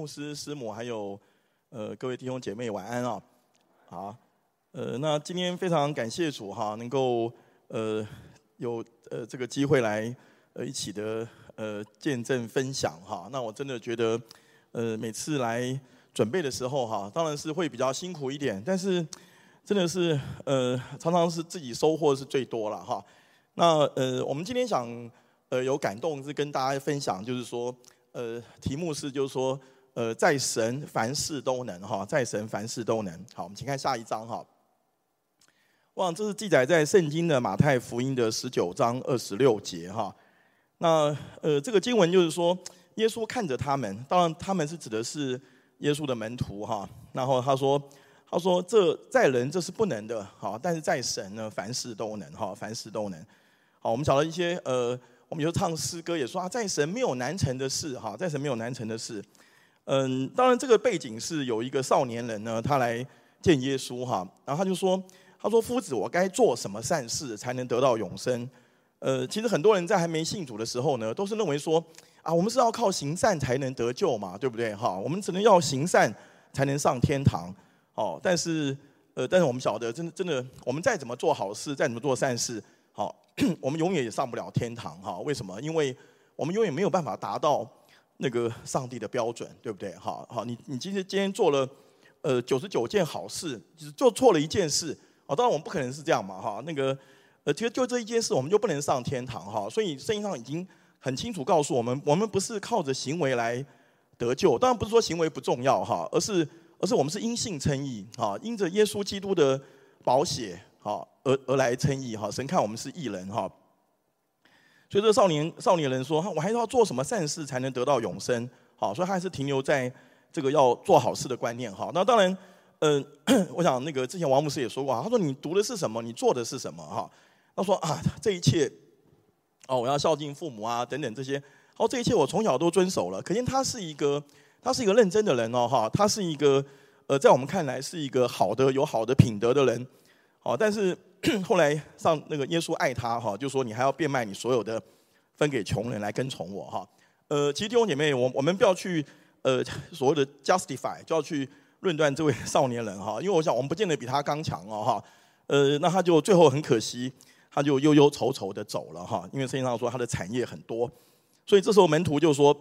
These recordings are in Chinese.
牧师、师母，还有呃各位弟兄姐妹，晚安啊！好，呃，那今天非常感谢主哈，能够呃有呃这个机会来呃一起的呃见证分享哈。那我真的觉得呃每次来准备的时候哈，当然是会比较辛苦一点，但是真的是呃常常是自己收获是最多了哈。那呃我们今天想呃有感动是跟大家分享，就是说。呃，题目是就是说，呃，在神凡事都能哈，在神凡事都能。好，我们请看下一章哈。哇，这是记载在圣经的马太福音的十九章二十六节哈。那呃，这个经文就是说，耶稣看着他们，当然他们是指的是耶稣的门徒哈。然后他说，他说这在人这是不能的，哈，但是在神呢，凡事都能哈，凡事都能。好，我们找了一些呃。我们就唱诗歌，也说啊，在神没有难成的事，哈，在神没有难成的事。嗯，当然这个背景是有一个少年人呢，他来见耶稣，哈，然后他就说，他说夫子，我该做什么善事才能得到永生？呃，其实很多人在还没信主的时候呢，都是认为说，啊，我们是要靠行善才能得救嘛，对不对？哈，我们只能要行善才能上天堂，哦，但是，呃，但是我们晓得，真的，真的，我们再怎么做好事，再怎么做善事，好。我们永远也上不了天堂哈？为什么？因为我们永远没有办法达到那个上帝的标准，对不对？好好，你你今天今天做了呃九十九件好事，只做错了一件事啊。当然我们不可能是这样嘛哈。那个呃，其实就这一件事，我们就不能上天堂哈。所以圣经上已经很清楚告诉我们，我们不是靠着行为来得救。当然不是说行为不重要哈，而是而是我们是因信称义哈，因着耶稣基督的宝血。哈，而而来称义哈，神看我们是义人哈，所以这少年少年人说，我还要做什么善事才能得到永生？好，所以他还是停留在这个要做好事的观念哈。那当然，嗯，我想那个之前王牧师也说过，他说你读的是什么，你做的是什么哈？他说啊，这一切，哦，我要孝敬父母啊，等等这些，哦，这一切我从小都遵守了。可见他是一个，他是一个认真的人哦哈，他是一个，呃，在我们看来是一个好的有好的品德的人。好，但是 后来上那个耶稣爱他哈，就说你还要变卖你所有的，分给穷人来跟从我哈。呃，其实弟兄姐妹，我我们不要去呃所谓的 justify，就要去论断这位 少年人哈，因为我想我们不见得比他刚强哦哈。呃，那他就最后很可惜，他就忧忧愁愁的走了哈，因为圣经上说他的产业很多，所以这时候门徒就说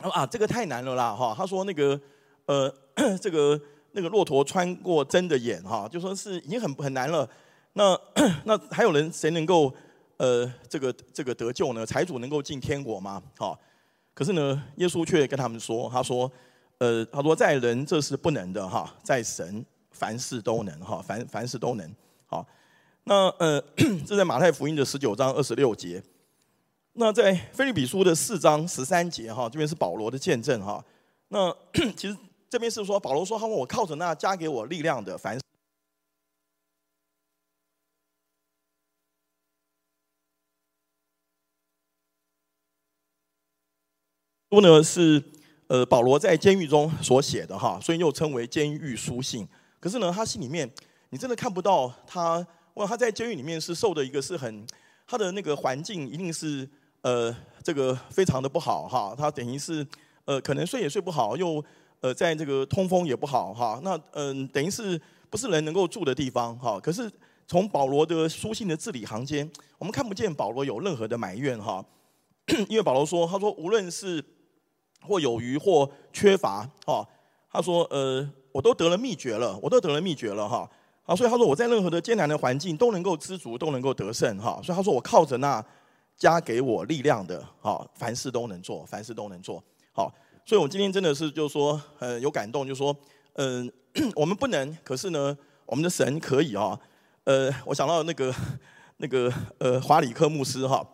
啊，这个太难了啦哈。他说那个呃 这个。那个骆驼穿过针的眼，哈，就说是已经很很难了。那 那还有人谁能够呃这个这个得救呢？财主能够进天国吗？好，可是呢，耶稣却跟他们说，他说，呃，他说在人这是不能的哈，在神凡事都能哈，凡凡事都能。好，那呃 这在马太福音的十九章二十六节。那在腓立比书的四章十三节哈，这边是保罗的见证哈。那 其实。这边是说保罗说：“他问我靠着那加给我力量的，凡事书呢是呃保罗在监狱中所写的哈，所以又称为监狱书信。可是呢，他心里面你真的看不到他，哇，他在监狱里面是受的一个是很他的那个环境一定是呃这个非常的不好哈，他等于是呃可能睡也睡不好又。”呃，在这个通风也不好哈，那嗯、等于是不是人能够住的地方哈？可是从保罗的书信的字里行间，我们看不见保罗有任何的埋怨哈，因为保罗说，他说无论是或有余或缺乏哈，他说呃，我都得了秘诀了，我都得了秘诀了哈，啊，所以他说我在任何的艰难的环境都能够知足，都能够得胜哈，所以他说我靠着那加给我力量的哈，凡事都能做，凡事都能做好。所以，我今天真的是就是说，呃，有感动，就是说，嗯、我们不能，可是呢，我们的神可以啊。呃，我想到那个 那个呃，华里克牧师哈，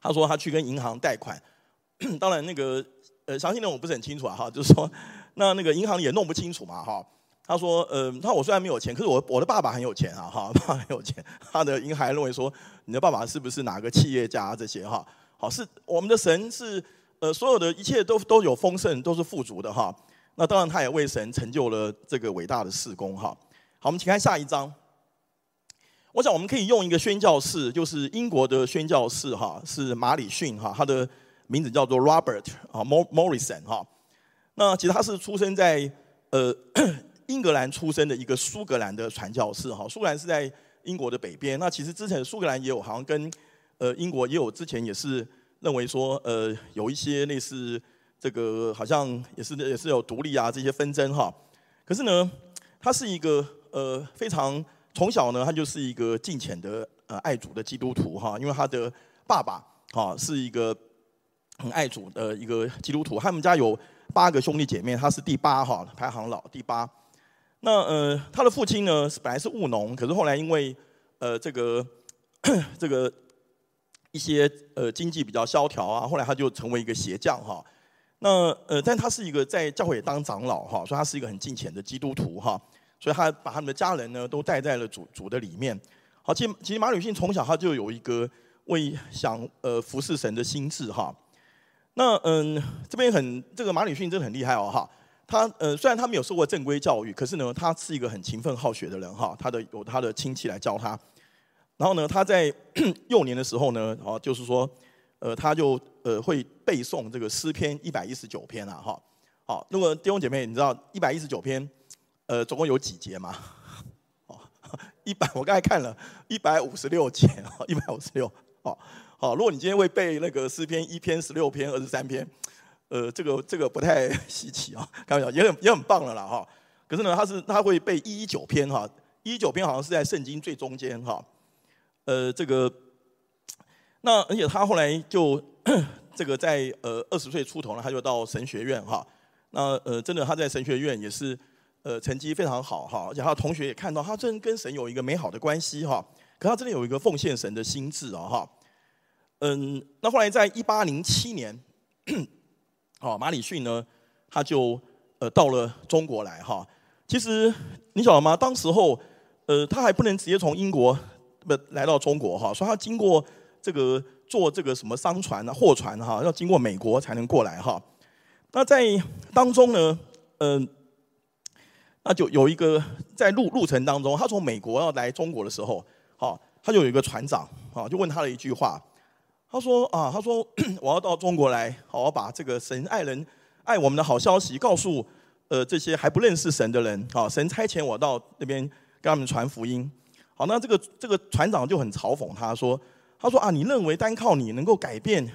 他说他去跟银行贷款，当然那个呃，详细内容我不是很清楚啊哈，就是说，那那个银行也弄不清楚嘛哈。他说，呃，他我虽然没有钱，可是我我的爸爸很有钱啊哈，爸爸很有钱。他的银行认为说，你的爸爸是不是哪个企业家这些哈？好，是我们的神是。呃，所有的一切都都有丰盛，都是富足的哈。那当然，他也为神成就了这个伟大的事工哈。好，我们请看下一章。我想我们可以用一个宣教士，就是英国的宣教士哈，是马礼逊哈，他的名字叫做 Robert 啊 Morrison 哈。那其实他是出生在呃英格兰出生的一个苏格兰的传教士哈。苏格兰是在英国的北边。那其实之前苏格兰也有好像跟呃英国也有之前也是认为说呃有一些类似这个好像也是也是有独立啊这些纷争哈。可是呢，他是一个呃非常从小呢他就是一个敬虔的呃爱主的基督徒哈，因为他的爸爸哈是一个很爱主的一个基督徒，他们家有八个兄弟姐妹，他是第八哈，排行老第八。那呃，他的父亲呢是本来是务农，可是后来因为呃这个 这个一些呃经济比较萧条啊，后来他就成为一个鞋匠哈。那呃，但他是一个在教会当长老哈，所以他是一个很敬虔的基督徒哈。所以他把他们的家人呢都带在了主主的里面。好，其实其实马吕逊从小他就有一个为想呃服侍神的心志哈。那嗯，这边很这个马吕逊真的很厉害哦哈。他呃虽然他没有受过正规教育，可是呢他是一个很勤奋好学的人哈。他的有他的亲戚来教他，然后呢他在 幼年的时候呢，哦就是说呃他就呃会背诵这个诗篇一百一十九篇啊哈。好，那么弟兄姐妹，你知道一百一十九篇呃总共有几节吗？哦，一百我刚才看了一百五十六节，一百五十六哦。好，如果你今天会背那个诗篇一篇、十六篇、二十三篇，呃，这个这个不太稀奇啊，开玩笑，也很也很棒了啦哈。可是呢，他是他会背一一九篇哈，一一九篇好像是在圣经最中间哈。呃，这个，那而且他后来就这个在呃二十岁出头呢，他就到神学院哈。那呃，真的他在神学院也是呃成绩非常好哈，而且他的同学也看到他真跟神有一个美好的关系哈。可他真的有一个奉献神的心志啊哈。嗯，那后来在一八零七年，好，马礼逊呢，他就呃到了中国来哈。其实你晓得吗？当时候，呃，他还不能直接从英国不来到中国哈，说他经过这个坐这个什么商船啊、货船哈，要经过美国才能过来哈。那在当中呢，嗯，那就有一个在路路程当中，他从美国要来中国的时候，好，他就有一个船长啊，就问他了一句话。他说啊，他说我要到中国来，好，我把这个神爱人爱我们的好消息告诉呃这些还不认识神的人，好，神差遣我到那边跟他们传福音。好，那这个这个船长就很嘲讽他说，他说啊，你认为单靠你能够改变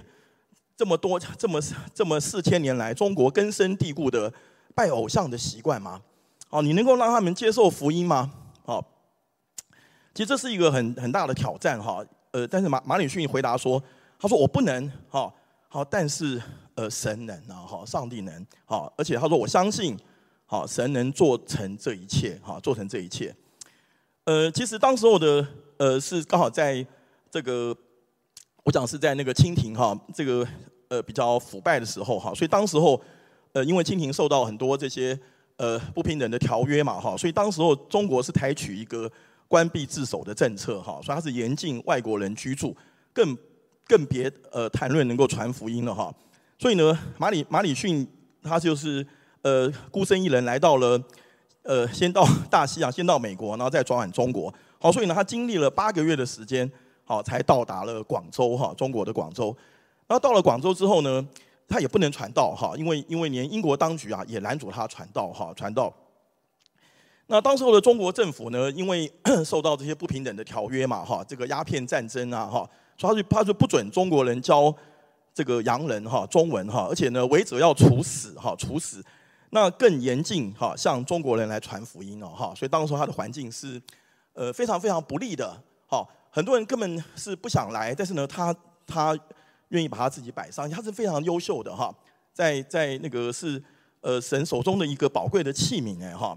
这么多这么这么四千年来中国根深蒂固的拜偶像的习惯吗？哦，你能够让他们接受福音吗？好，其实这是一个很很大的挑战哈。呃，但是马马礼逊回答说。他说：“我不能，哈，好，但是呃，神能啊，好，上帝能，好，而且他说我相信，好，神能做成这一切，哈，做成这一切。呃，其实当时候的呃是刚好在这个，我讲是在那个清廷哈，这个呃比较腐败的时候哈，所以当时候呃因为清廷受到很多这些呃不平等的条约嘛哈，所以当时候中国是采取一个关闭自守的政策哈，所以它是严禁外国人居住，更。更别呃谈论能够传福音了哈，所以呢，马里马里逊他就是呃孤身一人来到了呃先到 大西洋，先到美国，然后再转往中国。好，所以呢，他经历了八个月的时间，好才到达了广州哈，中国的广州。然后到了广州之后呢，他也不能传道哈，因为因为连英国当局啊也拦阻他传道哈，传道。那当时候的中国政府呢，因为 受到这些不平等的条约嘛哈，这个鸦片战争啊哈。所以他就他就不准中国人教这个洋人哈中文哈，而且呢违者要处死哈处死，那更严禁哈向中国人来传福音哦哈，所以当时他的环境是呃非常非常不利的哈，很多人根本是不想来，但是呢他他愿意把他自己摆上，他是非常优秀的哈，在在那个是呃神手中的一个宝贵的器皿哎哈。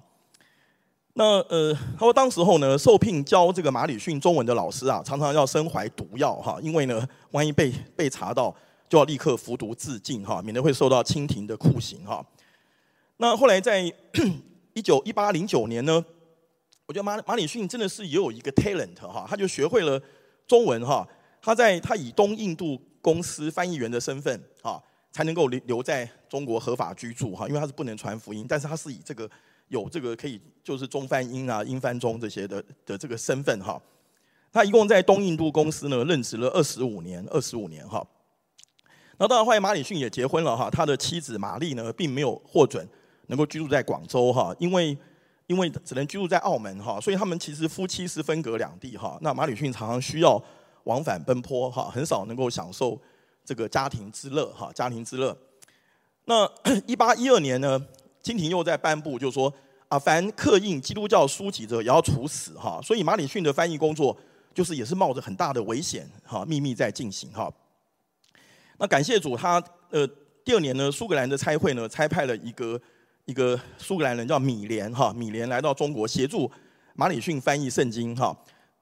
那呃，他说当时候呢，受聘教这个马里逊中文的老师啊，常常要身怀毒药哈，因为呢，万一被被查到，就要立刻服毒自尽哈，免得会受到清廷的酷刑哈。那后来在 一九一八零九年呢，我觉得马马里逊真的是也有一个 talent 哈，他就学会了中文哈，他在他以东印度公司翻译员的身份哈，才能够留留在中国合法居住哈，因为他是不能传福音，但是他是以这个。有这个可以就是中翻英啊，英翻中这些的的这个身份哈，他一共在东印度公司呢任职了二十五年，二十五年哈。那当然后来马里逊也结婚了哈，他的妻子玛丽呢，并没有获准能够居住在广州哈，因为因为只能居住在澳门哈，所以他们其实夫妻是分隔两地哈。那马礼逊常常需要往返奔波哈，很少能够享受这个家庭之乐哈，家庭之乐。那 一八一二年呢，清廷又在颁布，就是说啊，凡刻印基督教书籍者，也要处死哈。所以马礼逊的翻译工作，就是也是冒着很大的危险哈，秘密在进行哈。那感谢主，他呃第二年呢，苏格兰的差会呢，差派了一个一个苏格兰人叫米连哈，米连来到中国协助马礼逊翻译圣经哈。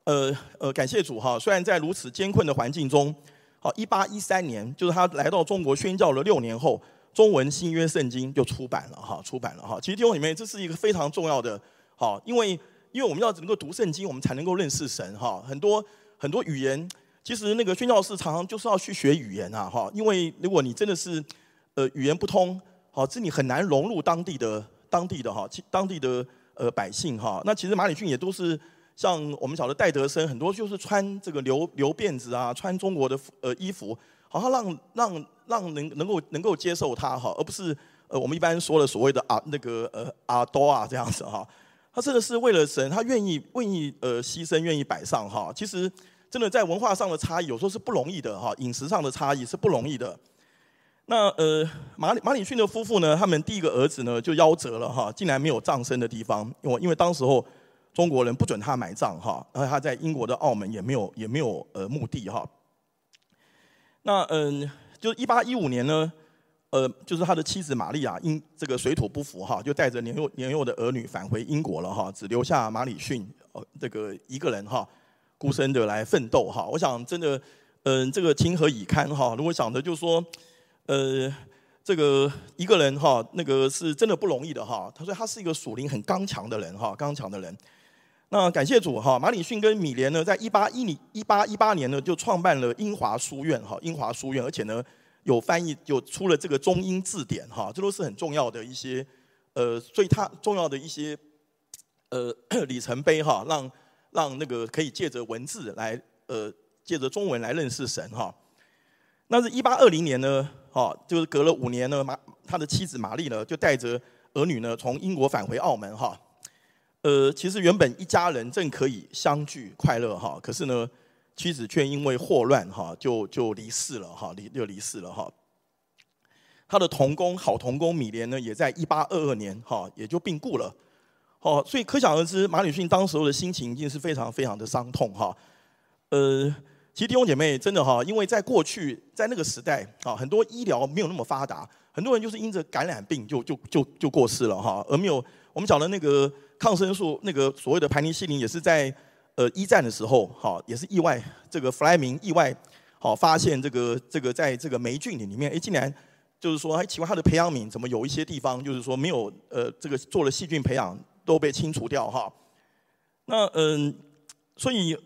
呃呃，感谢主哈，虽然在如此艰困的环境中，好，一八一三年，就是他来到中国宣教了六年后。中文新约圣经就出版了哈，出版了哈。其实弟兄里面，这是一个非常重要的，好，因为因为我们要能够读圣经，我们才能够认识神哈。很多很多语言，其实那个宣教士常常就是要去学语言啊哈。因为如果你真的是呃语言不通，好，这你很难融入当地的当地的哈，当地的呃百姓哈。那其实马里逊也都是像我们晓得戴德生，很多就是穿这个留留辫子啊，穿中国的呃衣服。好像让让让能能够能够接受他哈，而不是呃我们一般说的所谓的啊那个呃阿多啊这样子哈。他真的是为了神，他愿意愿意呃牺牲，愿意摆上哈。其实真的在文化上的差异，有时候是不容易的哈。饮食上的差异是不容易的。那呃马马里逊的夫妇呢，他们第一个儿子呢就夭折了哈，竟然没有葬身的地方，因为因为当时候中国人不准他埋葬哈，然后他在英国的澳门也没有也没有呃墓地哈。那嗯，就是一八一五年呢，呃，就是他的妻子玛利亚因这个水土不服哈，就带着年幼年幼的儿女返回英国了哈，只留下马里逊呃这个一个人哈，孤身的来奋斗哈。我想真的，嗯，这个情何以堪哈。如果想着就是说，呃，这个一个人哈，那个是真的不容易的哈。他说他是一个属灵很刚强的人哈，刚强的人。那感谢主哈，马礼逊跟米连呢，在一八一零一八一八年呢，就创办了英华书院哈，英华书院，而且呢，有翻译，有出了这个中英字典哈，这都是很重要的一些，呃，所以它重要的一些，呃，里程碑哈，让让那个可以借着文字来，呃，借着中文来认识神哈。那是一八二零年呢，哦，就是隔了五年呢，马他的妻子玛丽呢，就带着儿女呢，从英国返回澳门哈。呃，其实原本一家人正可以相聚快乐哈，可是呢，妻子却因为霍乱哈，就就离世了哈，离就离世了哈。他的同工好同工米莲呢，也在一八二二年哈，也就病故了。哦，所以可想而知，马礼逊当时候的心情一定是非常非常的伤痛哈。呃，其实弟兄姐妹真的哈，因为在过去在那个时代啊，很多医疗没有那么发达，很多人就是因着感染病就就就就过世了哈，而没有我们讲的那个。抗生素那个所谓的盘尼西林也是在呃一战的时候，哈也是意外，这个弗莱明意外好发现这个这个在这个霉菌里面，哎竟然就是说哎奇怪它的培养皿怎么有一些地方就是说没有呃这个做了细菌培养都被清除掉哈。那嗯，所以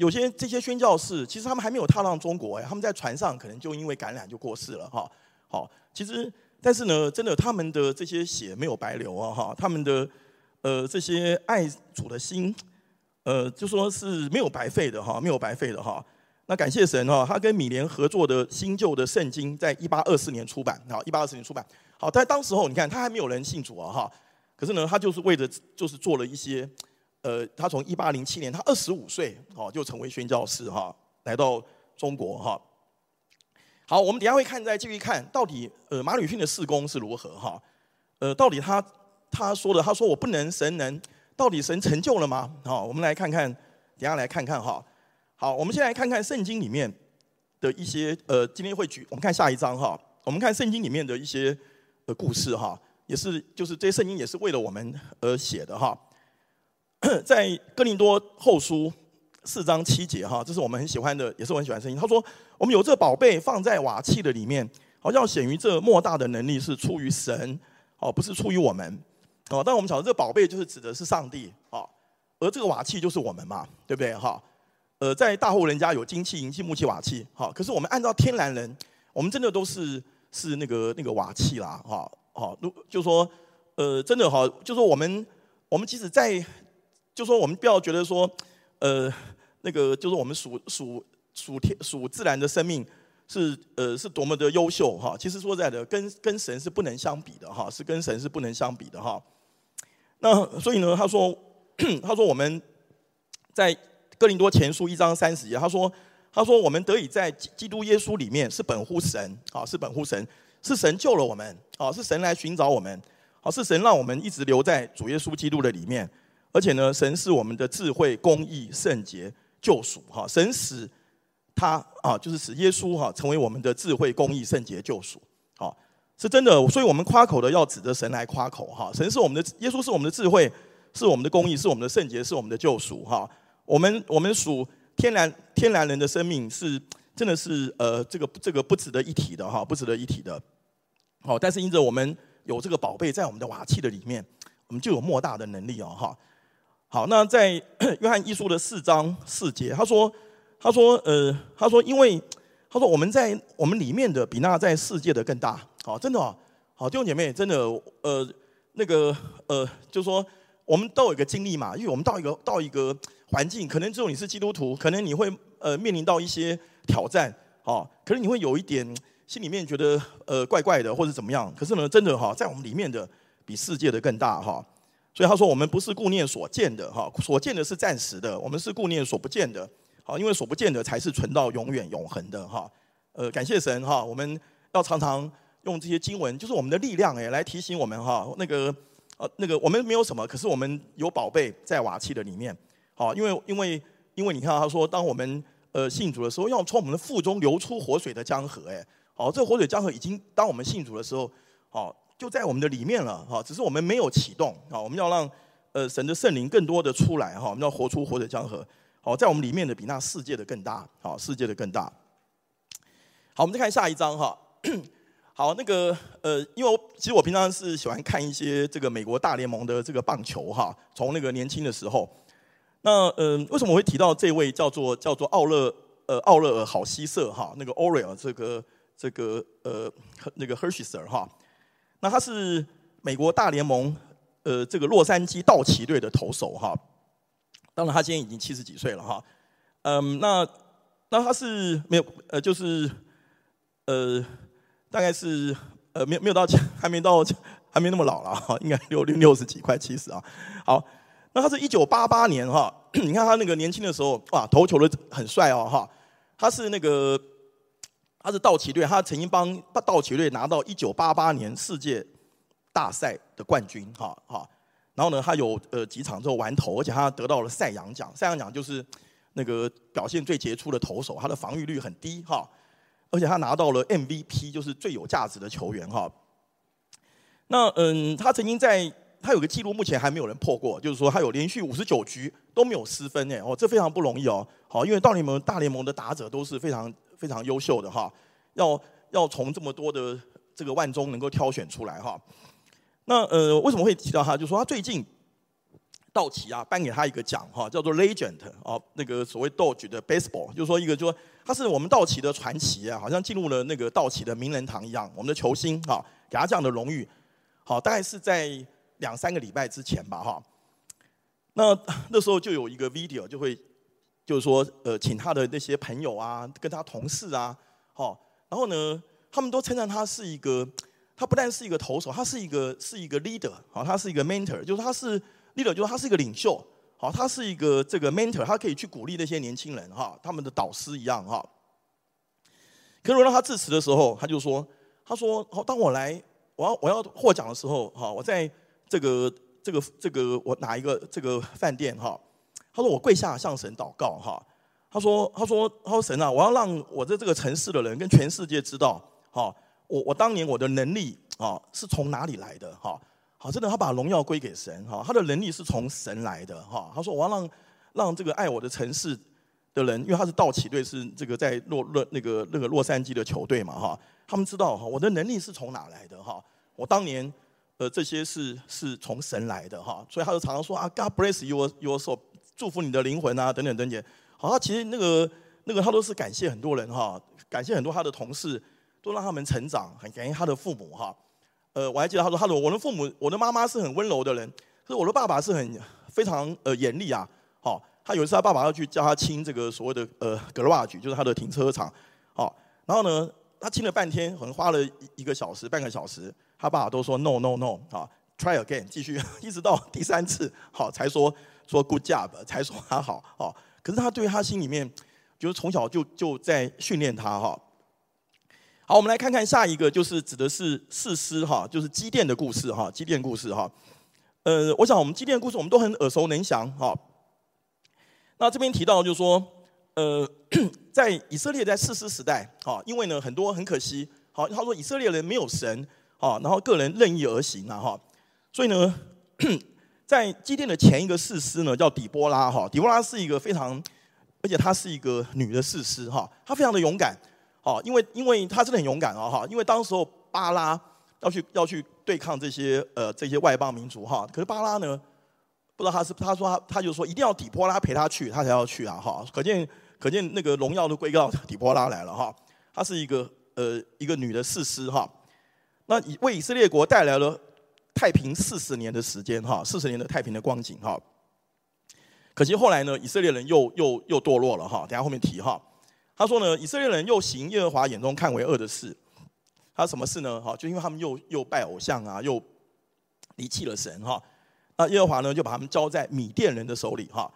有些这些宣教士其实他们还没有踏上中国哎，他们在船上可能就因为感染就过世了哈。好，其实但是呢，真的他们的这些血没有白流啊哈，他们的。呃，这些爱主的心，呃，就说是没有白费的哈，没有白费的哈。那感谢神哈，他跟米联合作的新旧的圣经，在一八二四年出版啊，一八二四年出版。好，但当时候你看，他还没有人信主啊哈。可是呢，他就是为了就是做了一些，呃，他从一八零七年，他二十五岁哦，就成为宣教士哈，来到中国哈。好，我们等下会看，再继续看到底呃马礼逊的事工是如何哈，呃，到底他。他说的，他说我不能，神能，到底神成就了吗？好，我们来看看，等下来看看哈。好，我们先来看看圣经里面的一些，呃，今天会举，我们看下一章哈。我们看圣经里面的一些呃故事哈，也是就是这些圣经也是为了我们而写的哈。在哥林多后书四章七节哈，这是我们很喜欢的，也是我很喜欢的圣经。他说，我们有这宝贝放在瓦器的里面，好像显于这莫大的能力是出于神，哦，不是出于我们。哦，但我们晓得这宝贝就是指的是上帝，哦，而这个瓦器就是我们嘛，对不对？哈，呃，在大户人家有金器、银器、木器、瓦器，哈，可是我们按照天然人，我们真的都是是那个那个瓦器啦，哈，好，如就说，呃，真的哈，就说我们我们即使在，就说我们不要觉得说，呃，那个就是我们属属属天属自然的生命是呃是多么的优秀哈。其实说在的，跟跟神是不能相比的哈，是跟神是不能相比的哈。那所以呢，他说 他说我们在哥林多前书一章三十节，他说他说我们得以在基督耶稣里面是本乎神啊，是本乎神，是神救了我们啊，是神来寻找我们。好，是神让我们一直留在主耶稣基督的里面，而且呢，神是我们的智慧、公义、圣洁、救赎。哈，神使他啊，就是使耶稣哈成为我们的智慧、公义、圣洁、救赎。好，是真的。所以我们夸口的要指着神来夸口。哈，神是我们的，耶稣是我们的智慧，是我们的公义，是我们的圣洁，是我们的救赎。哈，我们我们属天然天然人的生命是真的是呃这个这个不值得一提的哈，不值得一提的。好，但是因着我们。有这个宝贝在我们的瓦器的里面，我们就有莫大的能力哦，哈。好，那在 约翰一书的四章四节，他说，他说，呃，他说，因为他说我们在我们里面的比那在世界的更大，好，真的哦，好弟兄姐妹，真的，呃，那个，呃，就是说我们都有一个经历嘛，因为我们到一个到一个环境，可能只有你是基督徒，可能你会呃面临到一些挑战，哦，可能你会有一点。心里面觉得呃怪怪的，或者怎么样？可是呢，真的哈，在我们里面的比世界的更大哈。所以他说，我们不是顾念所见的哈，所见的是暂时的，我们是顾念所不见的。好，因为所不见的才是存到永远永恒的哈。呃，感谢神哈，我们要常常用这些经文，就是我们的力量哎，来提醒我们哈。那个呃那个我们没有什么，可是我们有宝贝在瓦器的里面。好，因为因为因为你看他说，当我们呃信主的时候，要从我们的腹中流出活水的江河哎。好，这活水江河已经，当我们信主的时候，好，就在我们的里面了，哈，只是我们没有启动，啊，我们要让，呃，神的圣灵更多的出来，哈，我们要活出活水江河，好，在我们里面的比那世界的更大，好，世界的更大。好，我们再看下一章，哈，好，那个，呃，因为我其实我平常是喜欢看一些这个美国大联盟的这个棒球，哈，从那个年轻的时候，那，嗯、呃，为什么我会提到这位叫做叫做奥勒，呃，奥勒尔好希瑟，哈，那个 Oriol 这个。这个呃，那个 Hershiser 哈，那他是美国大联盟呃这个洛杉矶道奇队的投手哈。当然他今年已经七十几岁了哈。嗯，那那他是没有呃，就是呃，大概是呃没有没有到还没到还没那么老了哈，应该六六六十几快七十啊。好，那他是一九八八年哈，你看他那个年轻的时候哇，投球的很帅哦哈。他是那个。他是道奇队，他曾经帮道奇队拿到一九八八年世界大赛的冠军，哈哈。然后呢，他有呃几场之后完投，而且他得到了赛扬奖。赛扬奖就是那个表现最杰出的投手，他的防御率很低，哈。而且他拿到了 MVP，就是最有价值的球员，哈。那嗯，他曾经在他有个记录，目前还没有人破过，就是说他有连续五十九局都没有失分，哎哦，这非常不容易哦。好，因为大联盟大联盟的打者都是非常。非常优秀的哈，要要从这么多的这个万中能够挑选出来哈。那呃，为什么会提到他？就说他最近道奇啊颁给他一个奖哈，叫做 Legend 啊，那个所谓 dog 的 Baseball，就是说一个就说他是我们道奇的传奇啊，好像进入了那个道奇的名人堂一样。我们的球星哈，给他这样的荣誉，好，大概是在两三个礼拜之前吧哈。那那时候就有一个 video 就会。就是说，呃，请他的那些朋友啊，跟他同事啊，好，然后呢，他们都称赞他是一个，他不但是一个投手，他是一个是一个 leader，好，他是一个 mentor，就是他是 leader，就是他是一个领袖，好，他是一个这个 mentor，他可以去鼓励那些年轻人，哈，他们的导师一样，哈。可是，让他致辞的时候，他就说，他说，好，当我来，我要我要获奖的时候，哈，我在这个这个这个我哪一个这个饭店，哈。他说：“我跪下向神祷告，哈。他说：他说他说神啊，我要让我在这个城市的人跟全世界知道，哈，我我当年我的能力啊是从哪里来的，哈。好，真的，他把荣耀归给神，哈。他的能力是从神来的，哈。他说我要让让这个爱我的城市的人，因为他是道奇队，是这个在洛洛那个那个洛杉矶的球队嘛，哈。他们知道哈，我的能力是从哪来的，哈。我当年呃这些是是从神来的，哈。所以他就常常说啊，God bless your your soul。”祝福你的灵魂啊，等等等等。好，他其实那个那个他都是感谢很多人哈，感谢很多他的同事，都让他们成长，很感谢他的父母哈。呃，我还记得他说，他说我的父母，我的妈妈是很温柔的人，可是我的爸爸是很非常呃严厉啊。好，他有一次他爸爸要去叫他清这个所谓的呃 garage，就是他的停车场。好，然后呢，他清了半天，可能花了一个小时、半个小时，他爸爸都说 no no no 啊，try again，继续，一直到第三次好才说说 good job，才说他好哦。可是他对他心里面，就是从小就就在训练他哈。好，我们来看看下一个，就是指的是士师哈，就是基甸的故事哈，基甸故事哈。呃，我想我们基甸的故事我们都很耳熟能详哈。那这边提到就是说，呃，在以色列在士师时代啊，因为呢很多很可惜，好，他说以色列人没有神啊，然后个人任意而行啊哈，所以呢，在基甸的前一个士师呢叫底波拉哈，底波拉是一个非常，而且她是一个女的士师哈，她非常的勇敢。哦，因为因为她真的很勇敢啊哈，因为当时候巴拉要去要去对抗这些呃这些外邦民族哈，可是巴拉呢，不知道他是他说他他就说一定要底波拉陪他去，他才要去啊哈，可见可见那个荣耀都归到底波拉来了哈，她是一个呃一个女的士师哈，那以为以色列国带来了太平四十年的时间哈，四十年的太平的光景哈，可惜后来呢，以色列人又又又堕落了哈，等下后面提哈。他说呢，以色列人又行耶和华眼中看为恶的事，他什么事呢？哈，就因为他们又又拜偶像啊，又离弃了神哈。那耶和华呢，就把他们交在米甸人的手里哈。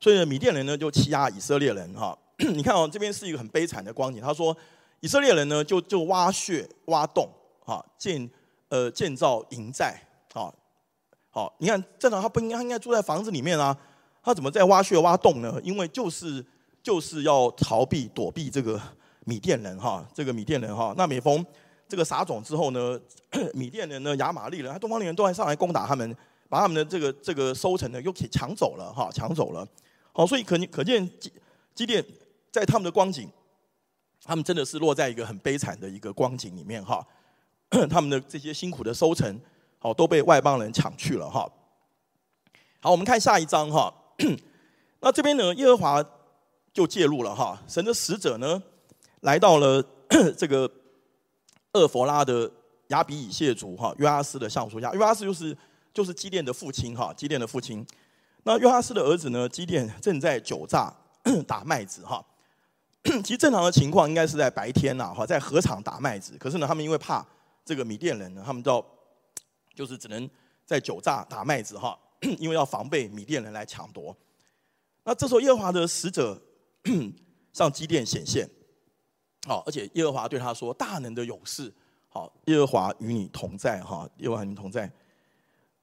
所以呢，米甸人呢就欺压以色列人哈。你看哦，这边是一个很悲惨的光景。他说，以色列人呢就就挖穴挖洞哈，建呃建造营寨。好，你看正常他不应该，他应该住在房子里面啊，他怎么在挖穴挖洞呢？因为就是。就是要逃避躲避这个米甸人哈，这个米甸人哈。那每逢这个撒种之后呢，米甸人呢、亚玛力人、东方人都还上来攻打他们，把他们的这个这个收成呢又给抢走了哈，抢走了。好，所以可可见基基甸在他们的光景，他们真的是落在一个很悲惨的一个光景里面哈。他们的这些辛苦的收成，好都被外邦人抢去了哈。好，我们看下一章哈。那这边呢，耶和华。就介入了哈，神的使者呢，来到了 这个厄弗拉的亚比以谢族哈，约阿斯的橡树下。约阿斯就是就是基甸的父亲哈，基甸的父亲。那约阿斯的儿子呢，基甸正在酒榨 打麦子哈。其实正常的情况应该是在白天呐哈，在禾场打麦子。可是呢，他们因为怕这个米甸人呢，他们就就是只能在酒榨打麦子哈，因为要防备米甸人来抢夺。那这时候耶和华的使者。上基甸显现，好，而且耶和华对他说：“大能的勇士，好，耶和华与你同在，哈，耶和华与你同在。”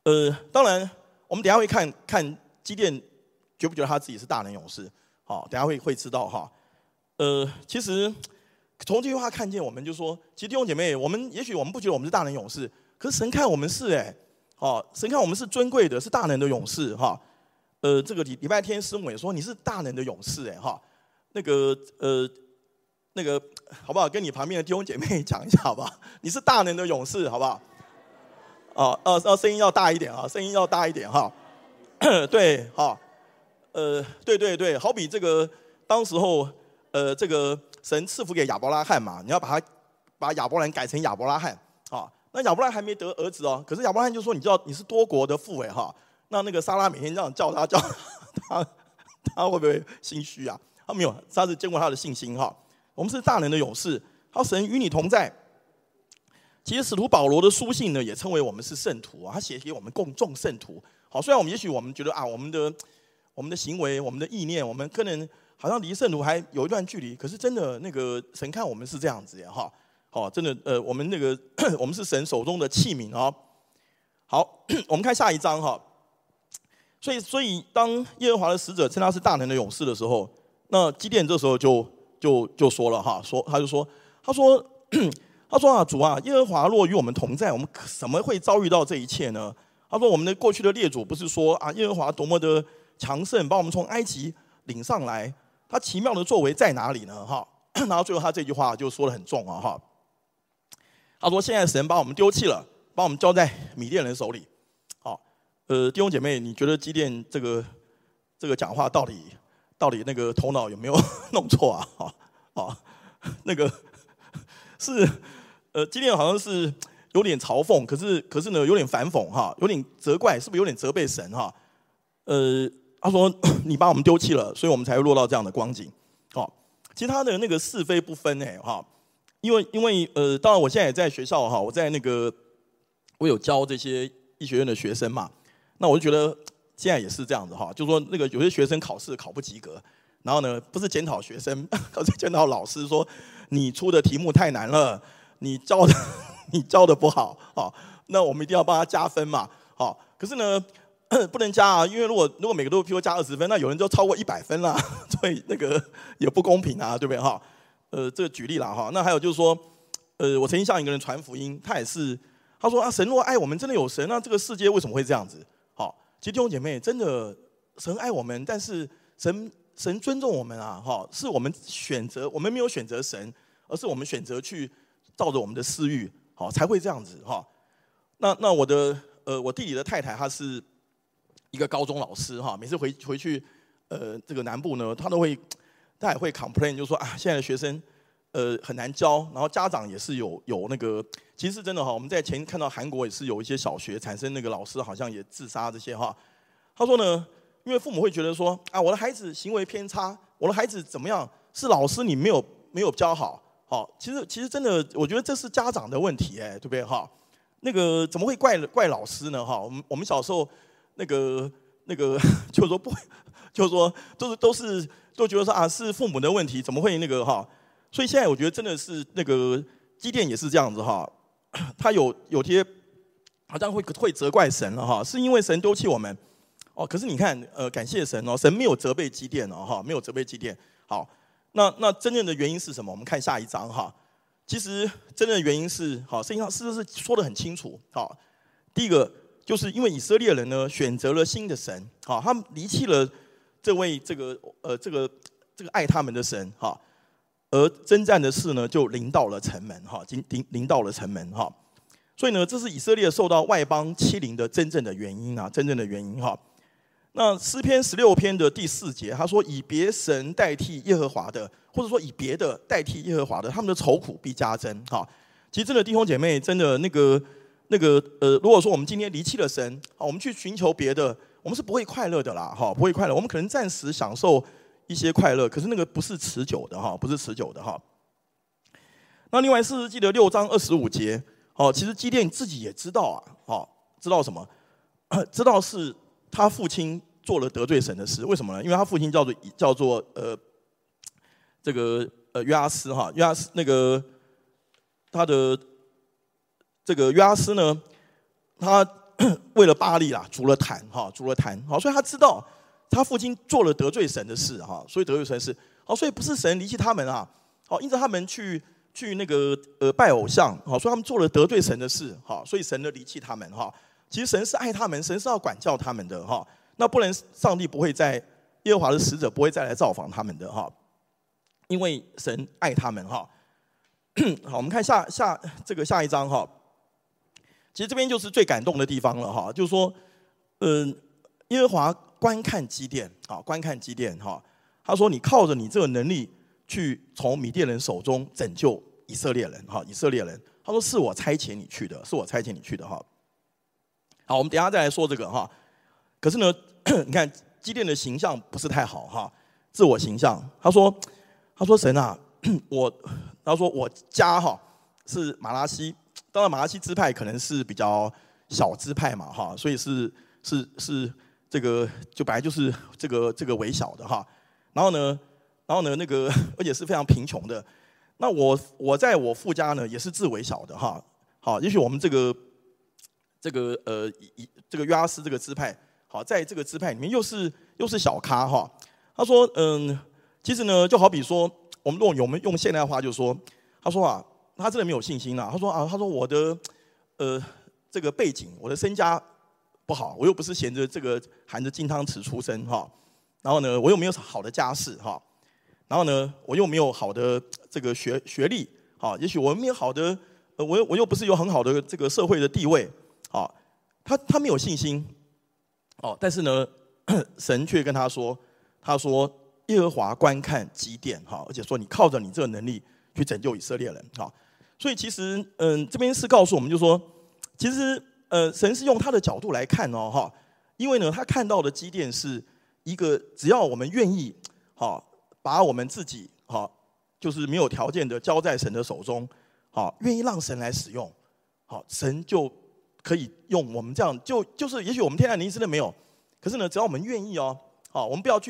呃，当然，我们等下会看看基甸觉不觉得他自己是大能勇士，好，等下会会知道哈。呃，其实从这句话看见，我们就说，其实弟兄姐妹，我们也许我们不觉得我们是大能勇士，可是神看我们是哎，好，神看我们是尊贵的，是大能的勇士，哈。呃，这个礼礼拜天师母也说你是大能的勇士，哎，哈。那个呃，那个好不好？跟你旁边的弟兄姐妹讲一下，好不好？你是大能的勇士，好不好？哦，呃，要声音要大一点啊，声音要大一点哈。对，好，呃，对对对，好比这个当时候，呃，这个神赐福给亚伯拉罕嘛，你要把他把亚伯兰改成亚伯拉罕啊。那亚伯拉罕还没得儿子哦，可是亚伯拉罕就说，你知道你是多国的父哎哈。那那个撒拉每天这样叫他叫他，他会不会心虚啊？他没有，他是见过他的信心哈。我们是大能的勇士，他神与你同在。其实使徒保罗的书信呢，也称为我们是圣徒啊。他写给我们共众圣徒。好，虽然我们也许我们觉得啊，我们的我们的行为、我们的意念，我们可能好像离圣徒还有一段距离。可是真的，那个神看我们是这样子呀哈。好，真的呃，我们那个 我们是神手中的器皿哦。好，我们看下一章哈。所以，所以当耶和华的使者称他是大能的勇士的时候。那基甸这时候就就就说了哈，说他就说，他说 他说啊，主啊，耶和华若与我们同在，我们怎么会遭遇到这一切呢？他说我们的过去的列祖不是说啊，耶和华多么的强盛，把我们从埃及领上来，他奇妙的作为在哪里呢？哈，然后最后他这句话就说得很重啊哈，他说现在神把我们丢弃了，把我们交在米甸人手里。好，呃，弟兄姐妹，你觉得基甸这个这个讲话到底？到底那个头脑有没有弄错啊？啊啊，那个是呃，基甸好像是有点嘲讽，可是可是呢，有点反讽哈，有点责怪，是不是有点责备神哈？呃，他说 你把我们丢弃了，所以我们才会落到这样的光景。好，其实他的那个是非不分哎哈，因为因为呃，当然我现在也在学校哈，我在那个我有教这些医学院的学生嘛，那我就觉得现在也是这样子哈，就说那个有些学生考试考不及格，然后呢，不是检讨学生，而是检讨老师说你出的题目太难了，你教的 你教的不好啊，那我们一定要帮他加分嘛，好，可是呢。不能加啊，因为如果如果每个都譬如加二十分，那有人就超过一百分了，所以那个也不公平啊，对不对哈？呃，这个举例了哈。那还有就是说，呃，我曾经向一个人传福音，他也是，他说啊，神若爱我们，真的有神，那这个世界为什么会这样子？好，其实弟兄姐妹，真的神爱我们，但是神神尊重我们啊，哈，是我们选择，我们没有选择神，而是我们选择去照着我们的私欲，好才会这样子哈。那那我的呃，我弟弟的太太，她是。一个高中老师哈，每次回回去，呃，这个南部呢，他都会，他也会 complain，就说啊，现在的学生，呃，很难教，然后家长也是有有那个，其实真的哈，我们在前看到韩国也是有一些小学产生那个老师好像也自杀这些哈。他说呢，因为父母会觉得说啊，我的孩子行为偏差，我的孩子怎么样，是老师你没有没有教好，好，其实其实真的，我觉得这是家长的问题哎，对不对哈？那个怎么会怪怪老师呢哈？我们我们小时候。那个那个 就是说不，就是说都是都是都觉得说啊是父母的问题，怎么会那个哈？所以现在我觉得真的是那个基甸也是这样子哈，他有有些好像会会责怪神了哈，是因为神丢弃我们哦。可是你看呃，感谢神哦，神没有责备基甸哦哈，没有责备基甸。好，那那真正的原因是什么？我们看下一章哈。其实真正的原因是好，圣经上是不是说得很清楚？好，第一个。就是因为以色列人呢选择了新的神，好，他们离弃了这位这个呃这个这个爱他们的神，哈，而征战的事呢就临到了城门，哈，临临临到了城门，哈，所以呢这是以色列受到外邦欺凌的真正的原因啊，真正的原因哈。那诗篇十六篇的第四节，他说以别神代替耶和华的，或者说以别的代替耶和华的，他们的愁苦必加增，哈。其实真的弟兄姐妹，真的那个。那个呃，如果说我们今天离弃了神，我们去寻求别的，我们是不会快乐的啦，哈，不会快乐。我们可能暂时享受一些快乐，可是那个不是持久的哈，不是持久的哈。那另外士师记的六章二十五节，哦，其实基甸自己也知道啊，哦，知道什么？知道是他父亲做了得罪神的事，为什么呢？因为他父亲叫做叫做呃，这个呃约阿斯哈，约阿斯那个他的。这个约阿斯呢，他为了巴力啦，筑了坛哈，筑了坛，好，所以他知道他父亲做了得罪神的事哈，所以得罪神的事，好，所以不是神离弃他们啊，好，因着他们去去那个呃拜偶像，好，所以他们做了得罪神的事，好，所以神的离弃他们哈。其实神是爱他们，神是要管教他们的哈，那不能上帝不会在耶和华的使者不会再来造访他们的哈，因为神爱他们哈。好，我们看下下这个下一章哈。其实这边就是最感动的地方了哈，就是说，嗯，耶和华观看基甸啊，观看基甸哈，他说：“你靠着你这个能力去从米甸人手中拯救以色列人哈，以色列人。”他说：“是我差遣你去的，是我差遣你去的哈。”好，我们等下再来说这个哈。可是呢，你看基甸的形象不是太好哈，自我形象。他说：“他说神啊，我他说我家哈是马拉西。”当然，马拉西支派可能是比较小支派嘛，哈，所以是是是这个就本来就是这个这个微小的哈。然后呢，然后呢，那个 而且是非常贫穷的。那我我在我父家呢也是自微小的哈。好，也许我们这个这个呃以这个约阿斯这个支派，好，在这个支派里面又是又是小咖哈。他说，嗯，其实呢，就好比说，我们用我们用现代话就是说，他说啊。他真的没有信心啊！他说啊，他说我的呃这个背景，我的身家不好，我又不是衔着这个含着金汤匙出生哈。然后呢，我又没有好的家世哈。然后呢，我又没有好的这个学学历哈。也许我没有好的，我又我又不是有很好的这个社会的地位啊。他他没有信心哦。但是呢，神却跟他说，他说耶和华观看基甸哈，而且说你靠着你这个能力去拯救以色列人哈。所以其实，嗯，这边是告诉我们，就说，其实，呃，神是用他的角度来看哦，哈，因为呢，他看到的基甸是一个，只要我们愿意，好，把我们自己，好，就是没有条件的交在神的手中，好，愿意让神来使用，好，神就可以用我们这样，就就是也许我们天然灵真的没有，可是呢，只要我们愿意哦，好，我们不要去